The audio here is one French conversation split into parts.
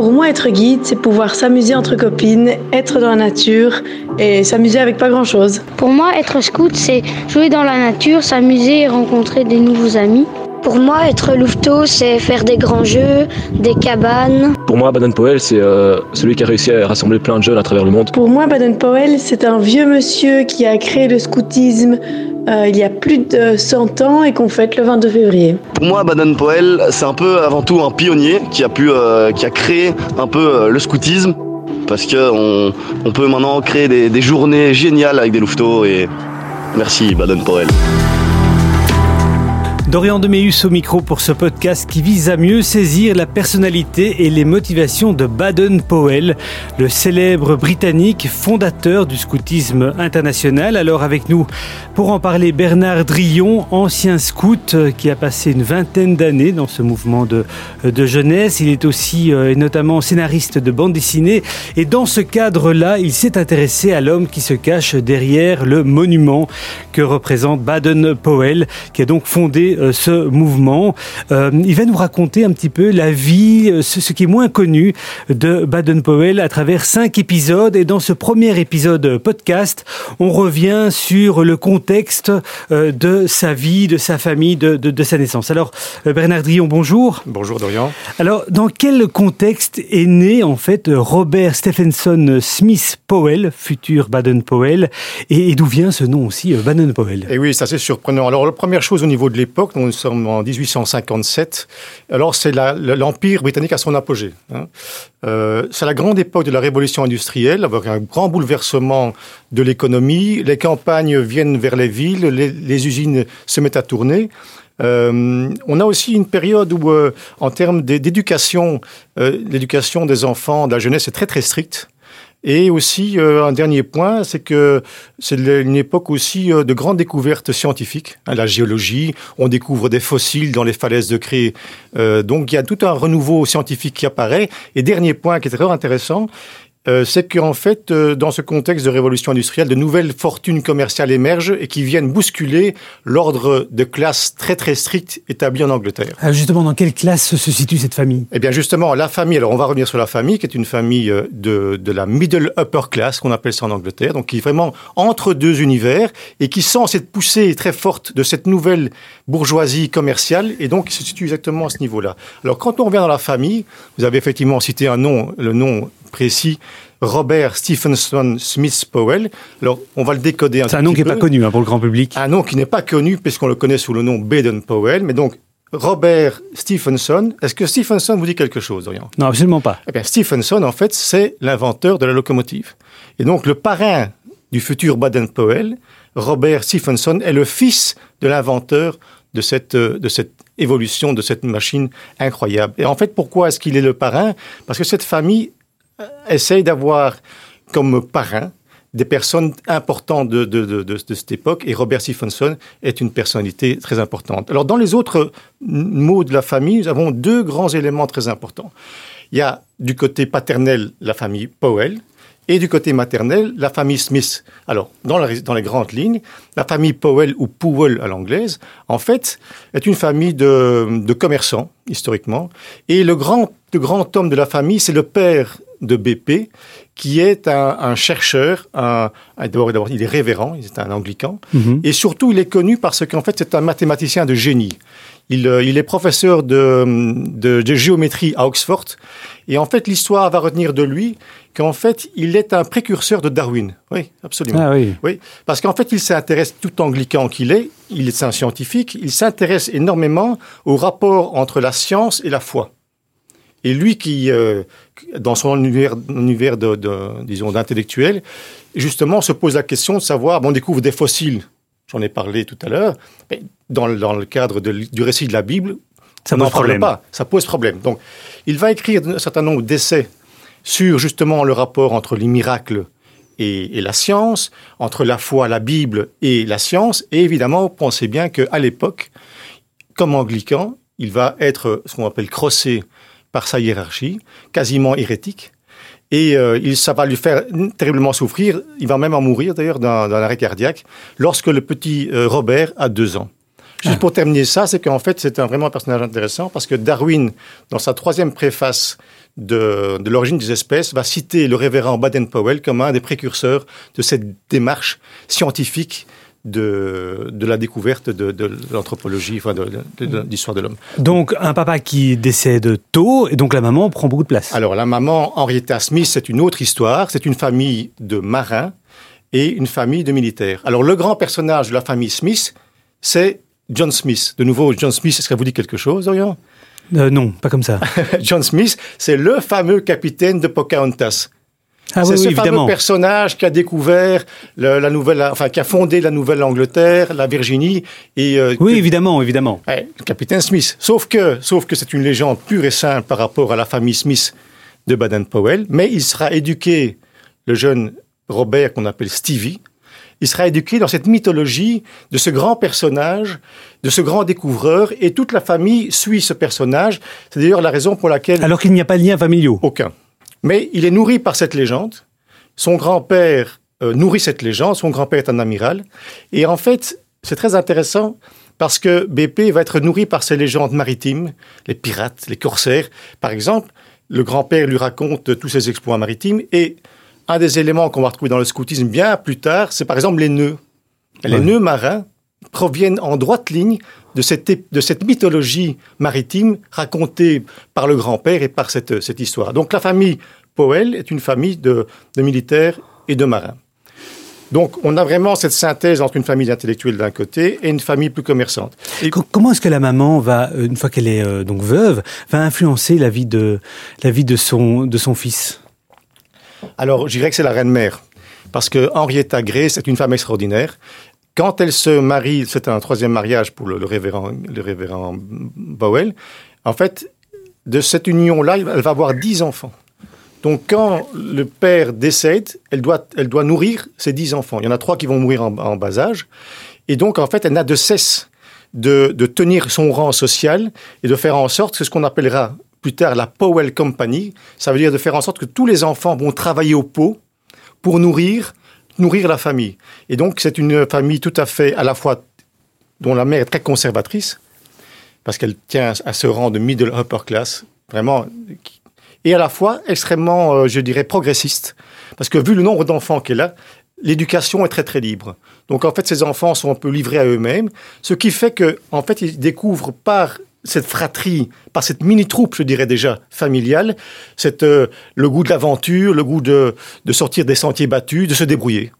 Pour moi, être guide, c'est pouvoir s'amuser entre copines, être dans la nature et s'amuser avec pas grand-chose. Pour moi, être scout, c'est jouer dans la nature, s'amuser et rencontrer des nouveaux amis. Pour moi, être louveteau, c'est faire des grands jeux, des cabanes. Pour moi, Baden-Powell, c'est euh, celui qui a réussi à rassembler plein de jeunes à travers le monde. Pour moi, Baden-Powell, c'est un vieux monsieur qui a créé le scoutisme euh, il y a plus de 100 ans et qu'on fête le 22 février. Pour moi, Baden-Powell, c'est un peu avant tout un pionnier qui a, pu, euh, qui a créé un peu le scoutisme parce qu'on on peut maintenant créer des, des journées géniales avec des louveteaux et merci Baden-Powell. Dorian Deméus au micro pour ce podcast qui vise à mieux saisir la personnalité et les motivations de Baden-Powell, le célèbre Britannique fondateur du scoutisme international. Alors avec nous pour en parler, Bernard Drillon, ancien scout euh, qui a passé une vingtaine d'années dans ce mouvement de, de jeunesse. Il est aussi euh, et notamment scénariste de bande dessinée et dans ce cadre-là, il s'est intéressé à l'homme qui se cache derrière le monument que représente Baden-Powell, qui a donc fondé euh, ce mouvement. Euh, il va nous raconter un petit peu la vie, euh, ce, qui est moins connu de Baden-Powell à travers cinq épisodes. Et dans ce premier épisode podcast, on revient sur le contexte de sa vie, de sa famille, de, de, sa naissance. Alors, Bernard Drillon, bonjour. Bonjour Dorian. Alors, dans quel contexte est né en fait Robert Stephenson Smith Powell, futur Baden-Powell, et, et d'où vient ce nom aussi, Baden-Powell Et eh oui, ça c'est surprenant. Alors, la première chose au niveau de l'époque, nous sommes en 1857. Alors, c'est l'Empire britannique à son apogée. Hein. Euh, c'est la grande époque de la révolution industrielle, avec un grand bouleversement de l'économie. Les campagnes viennent vers les villes, les, usines se mettent à tourner. Euh, on a aussi une période où, euh, en termes d'éducation, l'éducation des enfants, de la jeunesse est très très stricte. Et aussi, euh, un dernier point, c'est que c'est une époque aussi euh, de grandes découvertes scientifiques. Hein, la géologie, on découvre des fossiles dans les falaises de Cré. Euh, donc, il y a tout un renouveau scientifique qui apparaît. Et dernier point qui est très intéressant, euh, c'est qu'en fait, euh, dans ce contexte de révolution industrielle, de nouvelles fortunes commerciales émergent et qui viennent bousculer l'ordre de classe très très strict établi en Angleterre. Ah, justement, dans quelle classe se situe cette famille? Eh bien, justement, la famille. Alors, on va revenir sur la famille, qui est une famille euh, de, de la middle upper class, qu'on appelle ça en Angleterre, donc qui est vraiment entre deux univers et qui sent cette poussée très forte de cette nouvelle bourgeoisie commerciale et donc qui se situe exactement à ce niveau-là. Alors, quand on revient dans la famille, vous avez effectivement cité un nom, le nom précis, Robert Stephenson Smith Powell. Alors, on va le décoder un C'est un nom qui n'est pas connu hein, pour le grand public. Un nom qui n'est pas connu puisqu'on le connaît sous le nom Baden Powell. Mais donc, Robert Stephenson, est-ce que Stephenson vous dit quelque chose, Dorian? Non, absolument pas. Eh bien, Stephenson, en fait, c'est l'inventeur de la locomotive. Et donc, le parrain du futur Baden-Powell, Robert Stephenson, est le fils de l'inventeur de cette, de cette évolution, de cette machine incroyable. Et en fait, pourquoi est-ce qu'il est le parrain? Parce que cette famille euh, essaye d'avoir comme parrain des personnes importantes de, de, de, cette époque, et Robert Stephenson est une personnalité très importante. Alors, dans les autres mots de la famille, nous avons deux grands éléments très importants. Il y a du côté paternel la famille Powell, et du côté maternel, la famille Smith. Alors, dans, dans, les grandes lignes, la famille Powell ou Powell à l'anglaise, en fait, est une famille de, de commerçants, historiquement. Et le grand, le grand homme de la famille, c'est le père de BP, qui est un, chercheur, un, d'abord il est révérend, il est un anglican, mhm. et surtout il est connu parce qu'en fait c'est un mathématicien de génie. Il, euh, il est professeur de, de, géométrie à Oxford, et en fait l'histoire va retenir de lui qu'en fait il est un précurseur de Darwin. Oui, absolument. Ah oui. oui. Parce qu'en fait il s'intéresse, tout anglican qu'il est, il est un scientifique, il s'intéresse énormément au rapport entre la science et la foi. Et lui qui, euh, dans son univers, univers de, de disons, d'intellectuel, justement se pose la question de savoir, bon, on découvre des fossiles, j'en ai parlé tout à l'heure, mais dans, dans, le cadre de, du récit de la Bible, ça n'en parle pas, ça pose problème. Donc, il va écrire un certain nombre d'essais sur justement le rapport entre les miracles et, et, la science, entre la foi, la Bible et la science, et évidemment, pensez bien qu'à l'époque, comme anglican, il va être ce qu'on appelle crossé par sa hiérarchie, quasiment hérétique. Et euh, il, ça va lui faire terriblement souffrir. Il va même en mourir d'ailleurs d'un arrêt cardiaque lorsque le petit euh, Robert a deux ans. Juste pour terminer ça, c'est qu'en fait, c'est un, vraiment un personnage intéressant parce que Darwin, dans sa troisième préface de, de l'origine des espèces, va citer le révérend Baden-Powell comme un des précurseurs de cette démarche scientifique de, de la découverte de, de l'anthropologie, enfin de, de l'histoire de l'homme. Donc un papa qui décède tôt, et donc la maman prend beaucoup de place. Alors la maman, Henrietta Smith, c'est une autre histoire. C'est une famille de marins et une famille de militaires. Alors le grand personnage de la famille Smith, c'est John Smith. De nouveau, John Smith, est-ce que ça vous dit quelque chose, Orion? Euh, Non, pas comme ça. John Smith, c'est le fameux capitaine de Pocahontas. Ah, c'est oui, ce oui, fameux évidemment. personnage qui a découvert le- la nouvelle, enfin qui a fondé la Nouvelle-Angleterre, la Virginie et euh, Oui, que- évidemment, évidemment. Ouais, le capitaine Smith. Sauf que, sauf que c'est une légende pure et simple par rapport à la famille Smith de Baden-Powell. Mais il sera éduqué, le jeune Robert qu'on appelle Stevie, il sera éduqué dans cette mythologie de ce grand personnage, de ce grand découvreur, et toute la famille suit ce personnage. C'est d'ailleurs la raison pour laquelle Alors qu'il n'y a pas de lien familiaux. aucun. Mais il est nourri par cette légende. Son grand-père euh, nourrit cette légende. Son grand-père est un amiral. Et en fait, c'est très intéressant parce que BP va être nourri par ces légendes maritimes, les pirates, les corsaires. Par exemple, le grand-père lui raconte tous ses exploits maritimes. Et un des éléments qu'on va retrouver dans le scoutisme bien plus tard, c'est par exemple les nœuds. Les Ouais. nœuds marins proviennent en droite ligne de cette, de cette mythologie maritime racontée par le grand-père et par cette, cette histoire. Donc la famille Powell est une famille de, de militaires et de marins. Donc on a vraiment cette synthèse entre une famille intellectuelle d'un côté et une famille plus commerçante. Et Co- Comment est-ce que la maman va, euh, une fois qu'elle est euh, donc veuve, va influencer la vie de la vie de son de son fils? Alors, je dirais que c'est la reine-mère. Parce que Henrietta Grey, c'est une femme extraordinaire. Quand elle se marie, c'est un troisième mariage pour le, révérend, le révérend Bowell. En fait, de cette union-là, elle va avoir dix enfants. Donc, quand le père décède, elle doit, elle doit nourrir ses dix enfants. Il y en a trois qui vont mourir en, en bas âge. Et donc, en fait, elle n'a de cesse de, de tenir son rang social et de faire en sorte que ce qu'on appellera plus tard la Powell Company, ça veut dire de faire en sorte que tous les enfants vont travailler au pot pour nourrir, nourrir la famille. Et donc, c'est une famille tout à fait, à la fois, dont la mère est très conservatrice, parce qu'elle tient à ce rang de middle upper class, vraiment, et à la fois extrêmement, euh, je dirais, progressiste, parce que vu le nombre d'enfants qu'elle a, l'éducation est très très libre. Donc en fait, ces enfants sont un peu livrés à eux-mêmes, ce qui fait que en fait, ils découvrent par cette fratrie, par cette mini-troupe, je dirais déjà, familiale, cette, euh, le goût de l'aventure, le goût de, de sortir des sentiers battus, de se débrouiller.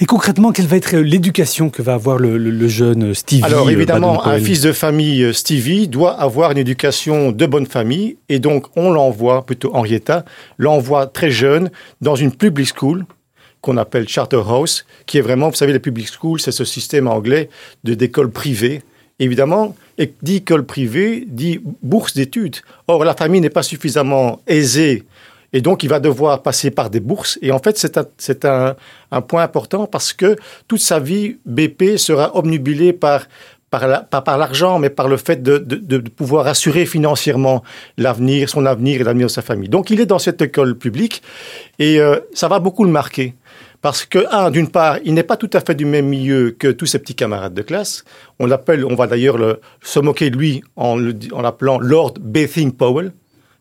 Et concrètement, quelle va être l'éducation que va avoir le, le- le jeune Stevie Alors euh, évidemment, un fils de famille, euh, Stevie, doit avoir une éducation de bonne famille, et donc on l'envoie, plutôt Henrietta, l'envoie très jeune dans une public school qu'on appelle Charterhouse, qui est vraiment, vous savez, les public schools, c'est ce système anglais de d'école privée. Évidemment, et dit école privée, dit bourse d'études. Or, la famille n'est pas suffisamment aisée et donc, il va devoir passer par des bourses. Et en fait, c'est un, un, un point important parce que toute sa vie, BP sera obnubilé par, par, la- pas par l'argent, mais par le fait de, de, de pouvoir assurer financièrement l'avenir, son avenir et l'avenir de sa famille. Donc, il est dans cette école publique et euh, ça va beaucoup le marquer. Parce que, un, d'une part, il n'est pas tout à fait du même milieu que tous ses petits camarades de classe. On l'appelle, on va d'ailleurs le- se moquer de lui en en l'appelant Lord Bathing Powell.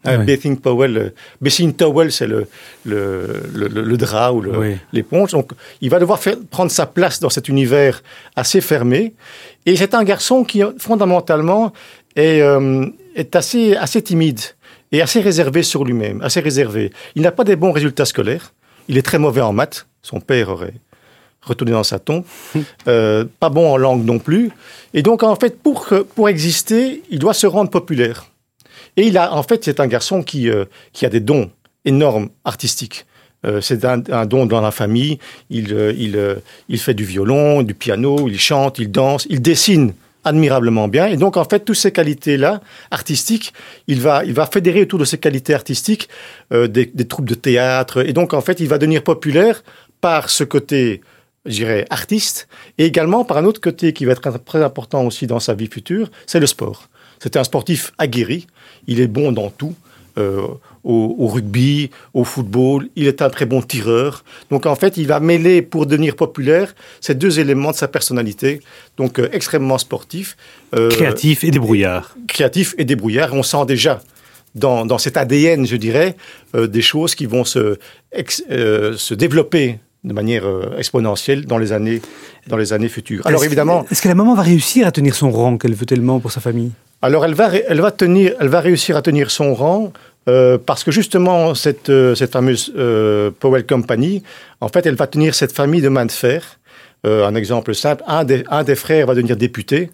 Hein, Oui. Powell, euh, Bathing Towel, c'est le, le, le, le- le drap ou Oui. l'éponge. Donc, il va devoir faire, prendre sa place dans cet univers assez fermé. Et c'est un garçon qui, fondamentalement, est, euh, est assez, assez timide et assez réservé sur lui-même, assez réservé. Il n'a pas des bons résultats scolaires. Il est très mauvais en maths. Son père aurait retourné dans sa tombe. Euh, pas bon en langue non plus. Et donc, en fait, pour, pour exister, il doit se rendre populaire. Et il a, en fait, c'est un garçon qui, euh, qui a des dons énormes artistiques. Euh, c'est un, don dans la famille. Il, il, il fait du violon, du piano, il chante, il danse, il dessine admirablement bien. Et donc, en fait, toutes ces qualités-là, artistiques, il va, il va fédérer autour de ces qualités artistiques des, des troupes de théâtre. Et donc, en fait, il va devenir populaire par ce côté, je dirais, artiste, et également par un autre côté qui va être très important aussi dans sa vie future, c'est le sport. C'est un sportif aguerri, il est bon dans tout. au, rugby, au football. Il est un très bon tireur. Donc en fait, il va mêler pour devenir populaire ces deux éléments de sa personnalité. Donc extrêmement sportif. créatif et débrouillard. Créatif et débrouillard. On sent déjà dans, dans cet ADN, je dirais, des choses qui vont se, se développer de manière euh, exponentielle dans les années, dans les années futures. Alors évidemment, est-ce que la maman va réussir à tenir son rang qu'elle veut tellement pour sa famille? Alors elle va, elle va tenir, elle va réussir à tenir son rang. Euh, parce que justement, cette, euh, cette fameuse Powell Company, en fait, elle va tenir cette famille de main de fer. un exemple simple, un des, un des frères va devenir député.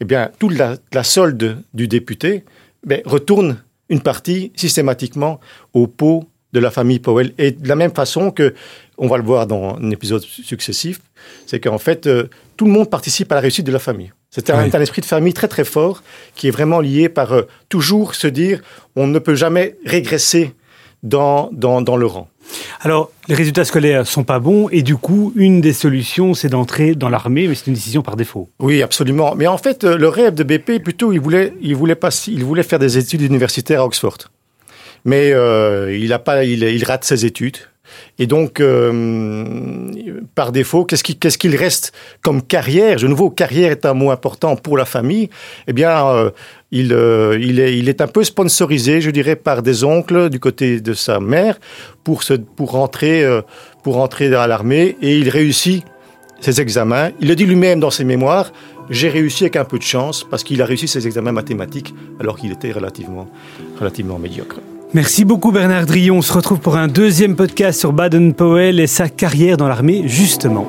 Eh bien, toute la, la solde du député ben, retourne une partie systématiquement au pot de la famille Powell. Et de la même façon que, on va le voir dans un épisode successif, c'est qu'en fait, euh, tout le monde participe à la réussite de la famille. C'est un, esprit de famille très très fort qui est vraiment lié par euh, toujours se dire on ne peut jamais régresser dans, dans, dans le rang. Alors, les résultats scolaires sont pas bons et du coup, une des solutions, c'est d'entrer dans l'armée, mais c'est une décision par défaut. Oui, absolument. Mais en fait, euh, le rêve de BP, plutôt, il voulait, il voulait, pas, il voulait faire des études universitaires à Oxford mais euh, il, a pas, il, rate ses études. Et donc, euh, par défaut, qu'est-ce qu'il reste comme carrière? De nouveau, carrière est un mot important pour la famille. Eh bien, euh, il, il, est, il est un peu sponsorisé, je dirais, par des oncles du côté de sa mère pour, se, pour, rentrer, pour dans l'armée. Et il réussit ses examens. Il le dit lui-même dans ses mémoires. J'ai réussi avec un peu de chance parce qu'il a réussi ses examens mathématiques alors qu'il était relativement, relativement médiocre. Merci beaucoup Bernard Drillon. On se retrouve pour un deuxième podcast sur Baden-Powell et sa carrière dans l'armée, justement.